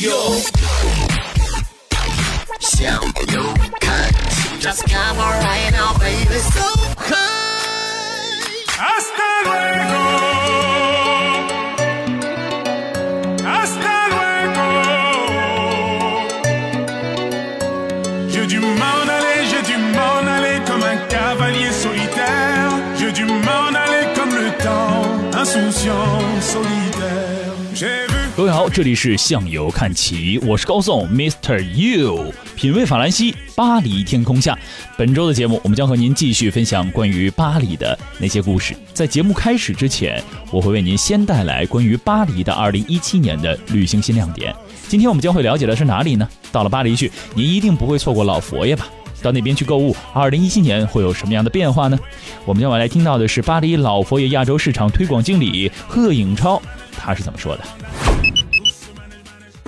yo. Show Hasta luego. J'ai m'en aller, m'en aller comme un cavalier solitaire. J'ai dû m'en aller comme le temps, insouciant, solitaire. 各位好，这里是向游看齐，我是高颂 Mr. You，品味法兰西，巴黎天空下。本周的节目，我们将和您继续分享关于巴黎的那些故事。在节目开始之前，我会为您先带来关于巴黎的2017年的旅行新亮点。今天我们将会了解的是哪里呢？到了巴黎去，您一定不会错过老佛爷吧？到那边去购物，2017年会有什么样的变化呢？我们将要来听到的是巴黎老佛爷亚洲市场推广经理贺颖超，他是怎么说的？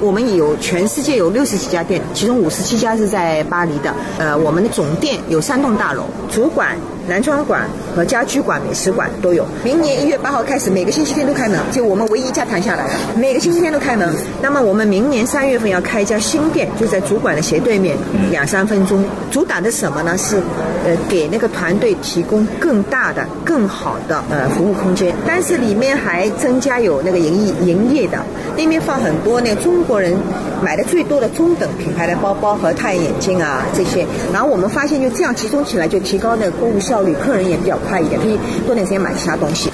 我们有全世界有六十几家店，其中五十七家是在巴黎的。呃，我们的总店有三栋大楼，主管、男装馆和家居馆、美食馆都有。明年一月八号开始，每个星期天都开门，就我们唯一一家谈下来了，每个星期天都开门。那么我们明年三月份要开一家新店，就在主馆的斜对面，两三分钟。主打的什么呢？是呃给那个团队提供更大的、更好的呃服务空间，但是里面还增加有那个营业营业的，那边放很多那个中国人买的最多的中等品牌的包包和太阳眼镜啊这些。然后我们发现就这样集中起来，就提高那个购物效率，客人也比较快一点，可以多点时间买其他东西。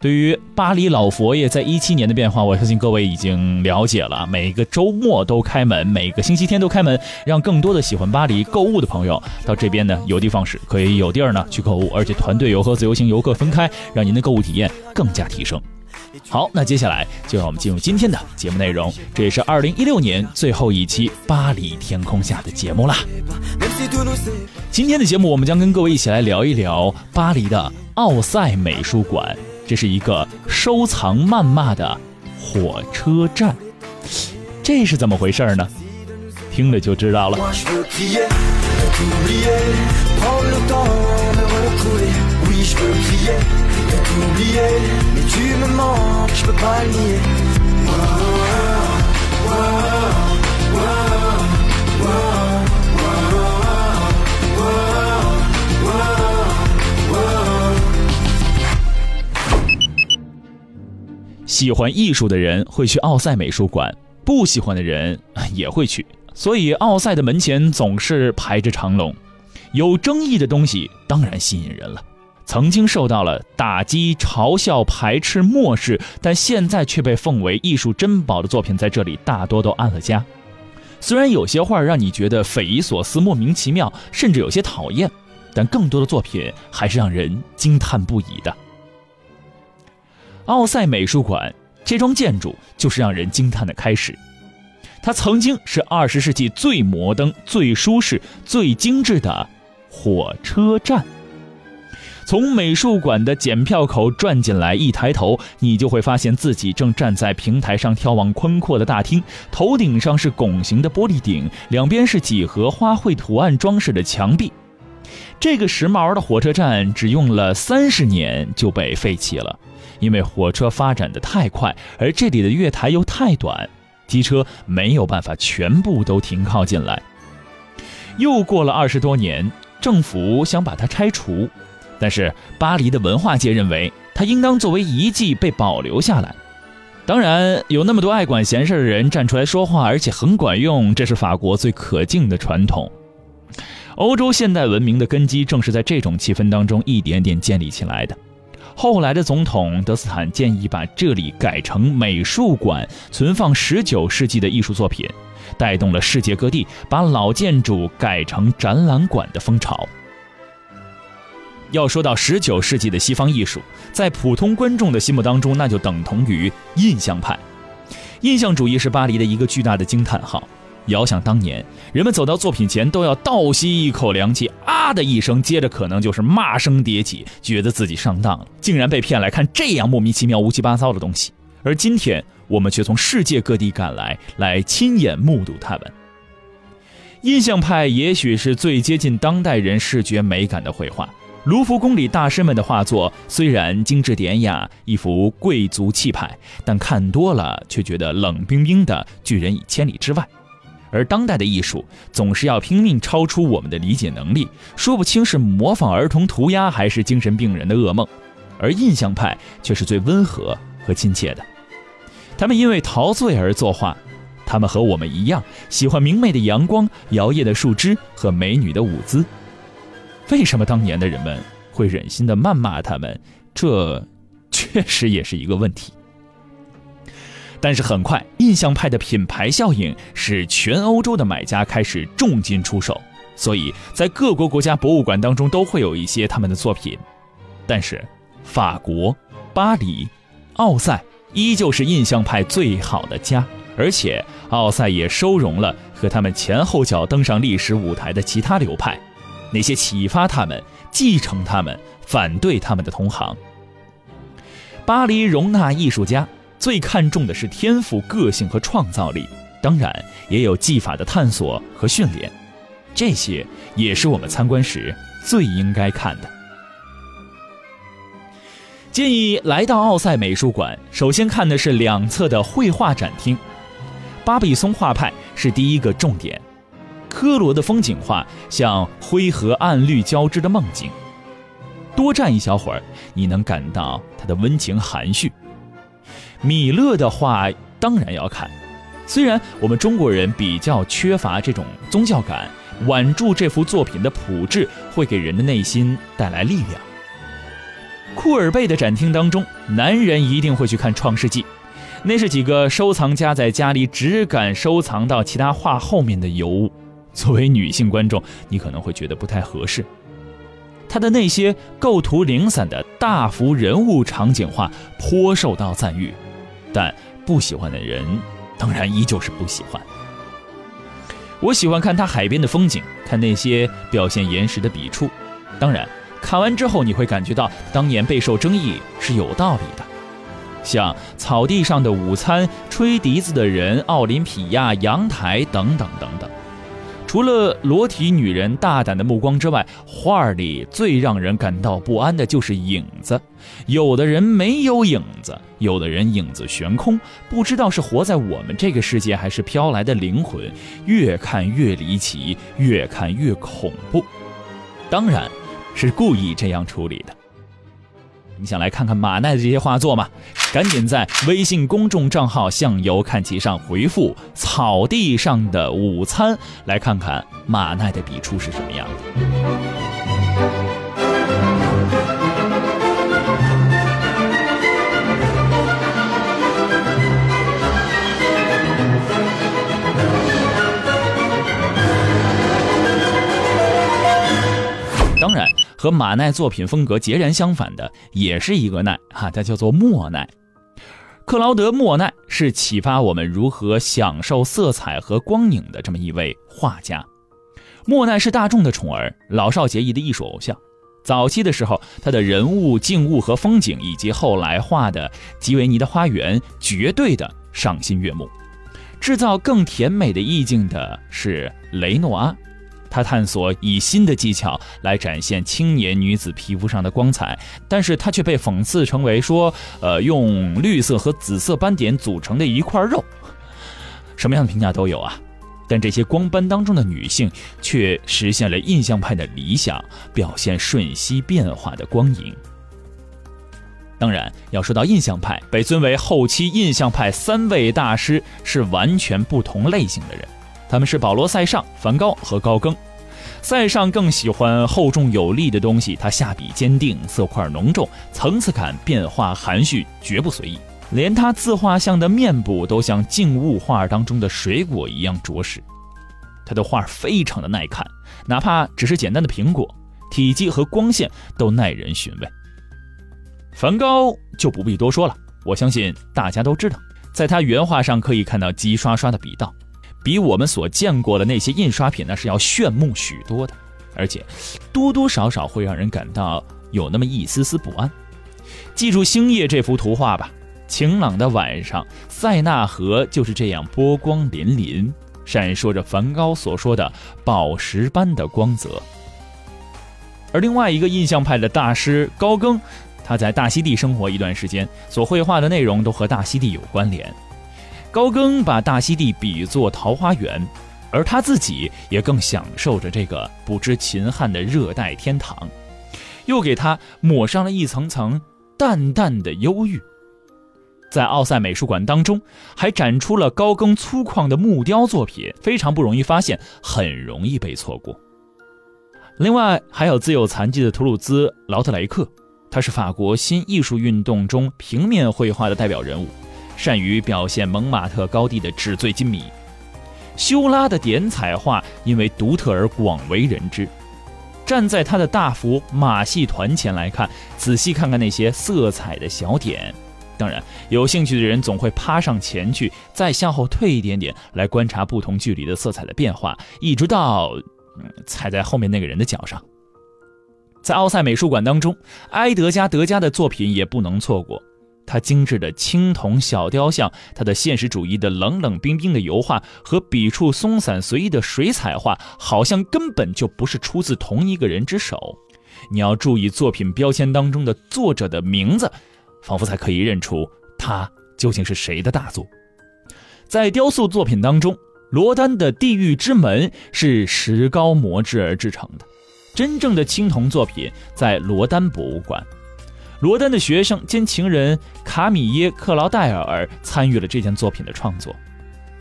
对于巴黎老佛爷在一七年的变化，我相信各位已经了解了。每个周末都开门，每个星期天都开门，让更多的喜欢巴黎购物的朋友到这边呢有的放矢，可以有地儿呢去购物，而且团队游和自由行游客分开，让您的购物体验更加提升。好，那接下来就让我们进入今天的节目内容，这也是二零一六年最后一期巴黎天空下的节目啦。今天的节目，我们将跟各位一起来聊一聊巴黎的奥赛美术馆。这是一个收藏谩骂的火车站，这是怎么回事呢？听了就知道了。Moi je veux crier, de t'oublier, prendre le temps de recouler. Oui, je veux crier, de t'oublier, mais tu me manques, je peux pas le nier. Wow, wow, wow, wow, wow. 喜欢艺术的人会去奥赛美术馆，不喜欢的人也会去，所以奥赛的门前总是排着长龙。有争议的东西当然吸引人了，曾经受到了打击、嘲笑、排斥、漠视，但现在却被奉为艺术珍宝的作品，在这里大多都安了家。虽然有些画让你觉得匪夷所思、莫名其妙，甚至有些讨厌，但更多的作品还是让人惊叹不已的。奥赛美术馆这幢建筑就是让人惊叹的开始。它曾经是二十世纪最摩登、最舒适、最精致的火车站。从美术馆的检票口转进来，一抬头，你就会发现自己正站在平台上眺望宽阔的大厅，头顶上是拱形的玻璃顶，两边是几何花卉图案装饰的墙壁。这个时髦的火车站只用了三十年就被废弃了。因为火车发展的太快，而这里的月台又太短，机车没有办法全部都停靠进来。又过了二十多年，政府想把它拆除，但是巴黎的文化界认为它应当作为遗迹被保留下来。当然，有那么多爱管闲事的人站出来说话，而且很管用，这是法国最可敬的传统。欧洲现代文明的根基正是在这种气氛当中一点点建立起来的。后来的总统德斯坦建议把这里改成美术馆，存放19世纪的艺术作品，带动了世界各地把老建筑改成展览馆的风潮。要说到19世纪的西方艺术，在普通观众的心目当中，那就等同于印象派。印象主义是巴黎的一个巨大的惊叹号。遥想当年，人们走到作品前都要倒吸一口凉气，啊的一声，接着可能就是骂声迭起，觉得自己上当了，竟然被骗来看这样莫名其妙、乌七八糟的东西。而今天，我们却从世界各地赶来，来亲眼目睹他们。印象派也许是最接近当代人视觉美感的绘画，卢浮宫里大师们的画作虽然精致典雅，一幅贵族气派，但看多了却觉得冷冰冰的，拒人以千里之外。而当代的艺术总是要拼命超出我们的理解能力，说不清是模仿儿童涂鸦还是精神病人的噩梦。而印象派却是最温和和亲切的。他们因为陶醉而作画，他们和我们一样喜欢明媚的阳光、摇曳的树枝和美女的舞姿。为什么当年的人们会忍心的谩骂他们？这确实也是一个问题。但是很快，印象派的品牌效应使全欧洲的买家开始重金出售，所以在各国国家博物馆当中都会有一些他们的作品。但是，法国、巴黎、奥赛依旧是印象派最好的家，而且奥赛也收容了和他们前后脚登上历史舞台的其他流派。那些启发他们、继承他们、反对他们的同行，巴黎容纳艺术家最看重的是天赋、个性和创造力，当然也有技法的探索和训练，这些也是我们参观时最应该看的。建议来到奥赛美术馆，首先看的是两侧的绘画展厅，巴比松画派是第一个重点。科罗的风景画像灰和暗绿交织的梦境，多站一小会儿，你能感到它的温情含蓄。米勒的画当然要看，虽然我们中国人比较缺乏这种宗教感，挽住这幅作品的朴质会给人的内心带来力量。库尔贝的展厅当中，男人一定会去看《创世纪》，那是几个收藏家在家里只敢收藏到其他画后面的尤物。作为女性观众，你可能会觉得不太合适。他的那些构图零散的大幅人物场景画颇受到赞誉，但不喜欢的人当然依旧是不喜欢。我喜欢看他海边的风景，看那些表现岩石的笔触。当然，看完之后你会感觉到当年备受争议是有道理的，像草地上的午餐、吹笛子的人、奥林匹亚阳台等等等等。除了裸体女人大胆的目光之外，画里最让人感到不安的就是影子。有的人没有影子，有的人影子悬空，不知道是活在我们这个世界，还是飘来的灵魂。越看越离奇，越看越恐怖。当然，是故意这样处理的。你想来看看马奈的这些画作吗？赶紧在微信公众账号“向游看齐”上回复“草地上的午餐”，来看看马奈的笔触是什么样的。当然，和马奈作品风格截然相反的，也是一个奈哈，它叫做莫奈。克劳德·莫奈是启发我们如何享受色彩和光影的这么一位画家。莫奈是大众的宠儿，老少皆宜的艺术偶像。早期的时候，他的人物、静物和风景，以及后来画的吉维尼的花园，绝对的赏心悦目。制造更甜美的意境的是雷诺阿。他探索以新的技巧来展现青年女子皮肤上的光彩，但是他却被讽刺成为说，呃，用绿色和紫色斑点组成的一块肉。什么样的评价都有啊，但这些光斑当中的女性却实现了印象派的理想，表现瞬息变化的光影。当然，要说到印象派，被尊为后期印象派三位大师是完全不同类型的人。他们是保罗·塞尚、梵高和高更。塞尚更喜欢厚重有力的东西，他下笔坚定，色块浓重，层次感变化含蓄，绝不随意。连他自画像的面部都像静物画当中的水果一样着实。他的画非常的耐看，哪怕只是简单的苹果，体积和光线都耐人寻味。梵高就不必多说了，我相信大家都知道，在他原画上可以看到急刷刷的笔道。比我们所见过的那些印刷品呢是要炫目许多的，而且多多少少会让人感到有那么一丝丝不安。记住星夜这幅图画吧，晴朗的晚上，塞纳河就是这样波光粼粼，闪烁着梵高所说的宝石般的光泽。而另外一个印象派的大师高更，他在大溪地生活一段时间，所绘画的内容都和大溪地有关联。高更把大溪地比作桃花源，而他自己也更享受着这个不知秦汉的热带天堂，又给他抹上了一层层淡淡的忧郁。在奥赛美术馆当中，还展出了高更粗犷的木雕作品，非常不容易发现，很容易被错过。另外，还有自有残疾的图鲁兹劳特雷克，他是法国新艺术运动中平面绘画的代表人物。善于表现蒙马特高地的纸醉金迷，修拉的点彩画因为独特而广为人知。站在他的大幅马戏团前来看，仔细看看那些色彩的小点。当然，有兴趣的人总会趴上前去，再向后退一点点来观察不同距离的色彩的变化，一直到踩在后面那个人的脚上。在奥赛美术馆当中，埃德加·德加的作品也不能错过。他精致的青铜小雕像，他的现实主义的冷冷冰冰的油画和笔触松散随意的水彩画，好像根本就不是出自同一个人之手。你要注意作品标签当中的作者的名字，仿佛才可以认出他究竟是谁的大作。在雕塑作品当中，罗丹的《地狱之门》是石膏磨制而制成的，真正的青铜作品在罗丹博物馆。罗丹的学生兼情人卡米耶·克劳戴尔参与了这件作品的创作。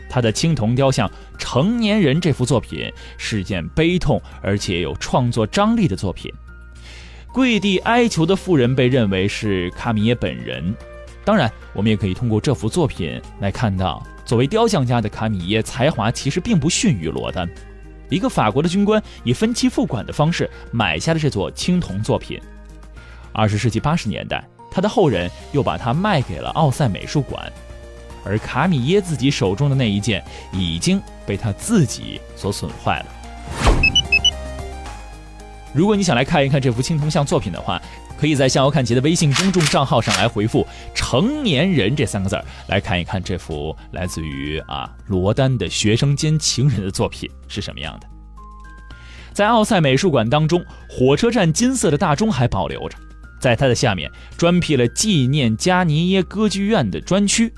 他的青铜雕像《成年人》这幅作品是件悲痛而且有创作张力的作品。跪地哀求的妇人被认为是卡米耶本人。当然，我们也可以通过这幅作品来看到，作为雕像家的卡米耶才华其实并不逊于罗丹。一个法国的军官以分期付款的方式买下了这座青铜作品。二十世纪八十年代，他的后人又把它卖给了奥赛美术馆，而卡米耶自己手中的那一件已经被他自己所损坏了。如果你想来看一看这幅青铜像作品的话，可以在向右看齐的微信公众账号上来回复“成年人”这三个字儿，来看一看这幅来自于啊罗丹的学生兼情人的作品是什么样的。在奥赛美术馆当中，火车站金色的大钟还保留着。在它的下面专辟了纪念加尼耶歌剧院的专区。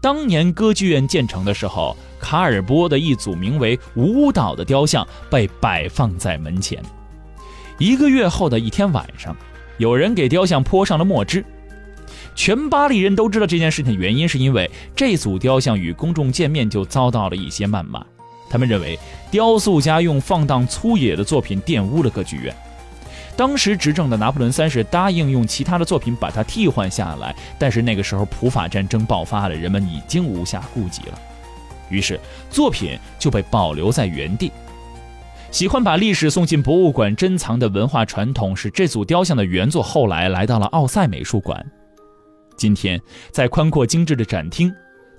当年歌剧院建成的时候，卡尔波的一组名为《舞蹈》的雕像被摆放在门前。一个月后的一天晚上，有人给雕像泼上了墨汁。全巴黎人都知道这件事情原因，是因为这组雕像与公众见面就遭到了一些谩骂。他们认为雕塑家用放荡粗野的作品玷污了歌剧院。当时执政的拿破仑三世答应用其他的作品把它替换下来，但是那个时候普法战争爆发了，人们已经无暇顾及了，于是作品就被保留在原地。喜欢把历史送进博物馆珍藏的文化传统，使这组雕像的原作后来来到了奥赛美术馆。今天，在宽阔精致的展厅。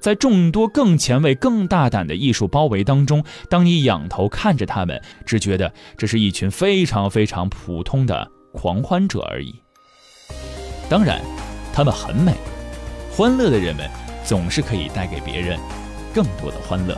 在众多更前卫、更大胆的艺术包围当中，当你仰头看着他们，只觉得这是一群非常非常普通的狂欢者而已。当然，他们很美，欢乐的人们总是可以带给别人更多的欢乐。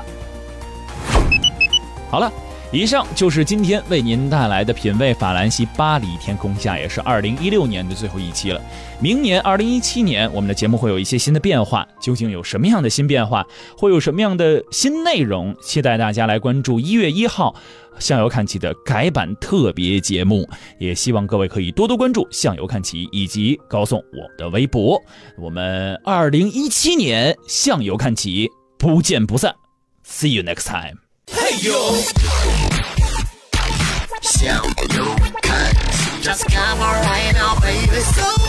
好了。以上就是今天为您带来的品味法兰西巴黎天空下，也是二零一六年的最后一期了。明年二零一七年，我们的节目会有一些新的变化，究竟有什么样的新变化，会有什么样的新内容？期待大家来关注一月一号《向右看齐》的改版特别节目，也希望各位可以多多关注《向右看齐》以及高颂我的微博。我们二零一七年《向右看齐》不见不散，See you next time。Hey yo! Shout your cut. Just come right oh, now, baby. So